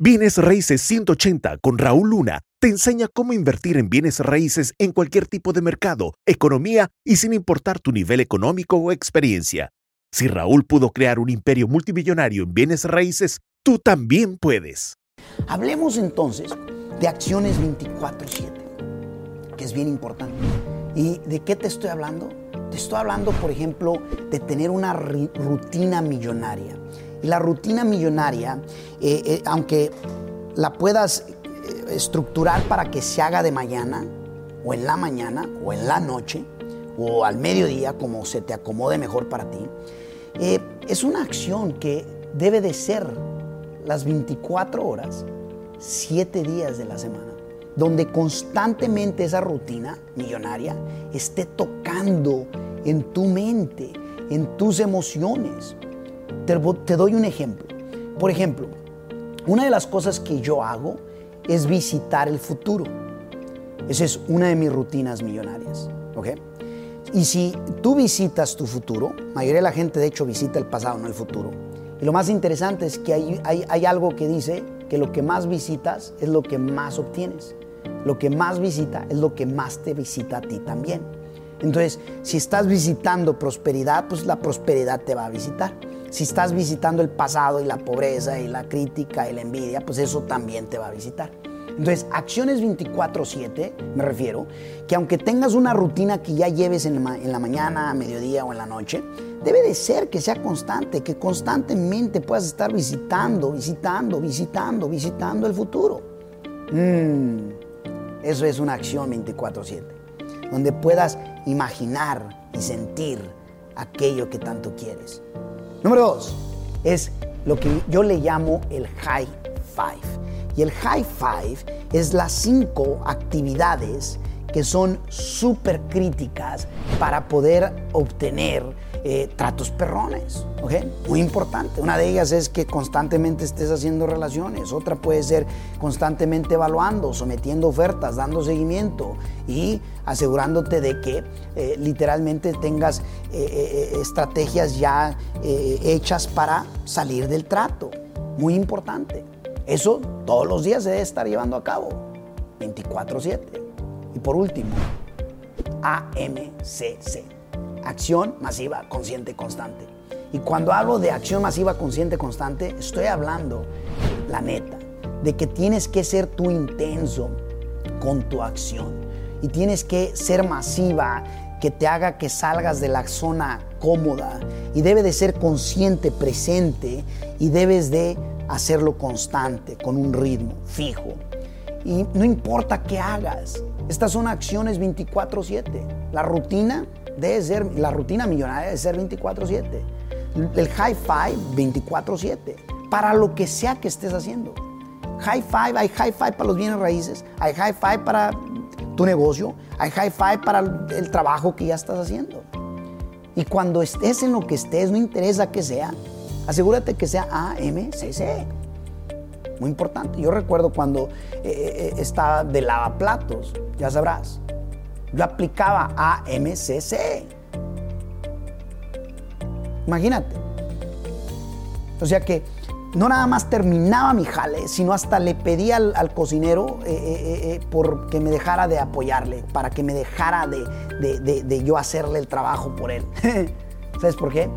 Bienes Raíces 180 con Raúl Luna te enseña cómo invertir en bienes raíces en cualquier tipo de mercado, economía y sin importar tu nivel económico o experiencia. Si Raúl pudo crear un imperio multimillonario en bienes raíces, tú también puedes. Hablemos entonces de acciones 24/7, que es bien importante. ¿Y de qué te estoy hablando? Te estoy hablando, por ejemplo, de tener una rutina millonaria. Y la rutina millonaria, eh, eh, aunque la puedas eh, estructurar para que se haga de mañana, o en la mañana, o en la noche, o al mediodía, como se te acomode mejor para ti, es una acción que debe de ser las 24 horas, 7 días de la semana, donde constantemente esa rutina millonaria esté tocando en tu mente, en tus emociones, te, doy un ejemplo. Por ejemplo, una de las cosas que yo hago es visitar el futuro. Esa es una de mis rutinas millonarias. ¿ok? Y si tú visitas tu futuro, la mayoría de la gente de hecho visita el pasado, no el futuro. Y lo más interesante es que hay, hay, hay, algo que dice que lo que más visitas es lo que más obtienes. Lo que más visita es lo que más te visita a ti también. Entonces, si estás visitando prosperidad, pues la prosperidad te va a visitar. Si estás visitando el pasado y la pobreza y la crítica y la envidia, pues eso también te va a visitar. Entonces, acciones 24/7, me refiero, que aunque tengas una rutina que ya lleves en la, mañana, a mediodía o en la noche, debe de ser que sea constante, que constantemente puedas estar visitando, visitando, visitando, visitando el futuro. Mm, eso es una acción 24/7, donde puedas imaginar y sentir aquello que tanto quieres. Número dos es lo que yo le llamo el high five. Y el high five es las cinco actividades que son súper críticas para poder obtener eh, tratos perrones. Muy importante. Una de ellas es que constantemente estés haciendo relaciones. Otra puede ser constantemente evaluando, sometiendo ofertas, dando seguimiento y asegurándote de que eh, literalmente tengas eh, estrategias ya hechas para salir del trato. Muy importante. Eso todos los días se debe estar llevando a cabo. 24/7. Y por último, AMCC acción masiva, consciente, constante. Y cuando hablo de acción masiva, consciente, constante, estoy hablando, la neta, de que tienes que ser tú intenso con tu acción. Y tienes que ser masiva, que te haga que salgas de la zona cómoda. Y debe de ser consciente, presente. Y debes de hacerlo constante, con un ritmo fijo. Y no importa qué hagas. Estas son acciones 24/7. La rutina debe ser, la rutina millonaria debe ser 24/7. El high five 24/7. Para lo que sea que estés haciendo. High five, hay high five para los bienes raíces, hay high five para tu negocio, hay high five para el trabajo que ya estás haciendo. Y cuando estés en lo que estés, no interesa que sea, asegúrate que sea AMCC. Muy importante. Yo recuerdo cuando eh, eh, estaba de lavaplatos, ya sabrás. Yo aplicaba AMCC. Imagínate. O sea que no nada más terminaba mi jale, sino hasta le pedía al, cocinero eh, eh, eh, por que me dejara de apoyarle, para que me dejara de, de yo hacerle el trabajo por él. ¿Sabes por qué?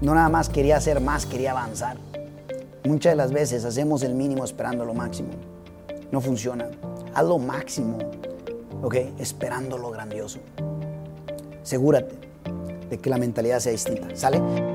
No nada más quería hacer más, quería avanzar. Muchas de las veces hacemos el mínimo esperando lo máximo. No funciona. Haz lo máximo ¿ok? Esperando lo grandioso. Asegúrate de que la mentalidad sea distinta. ¿Sale?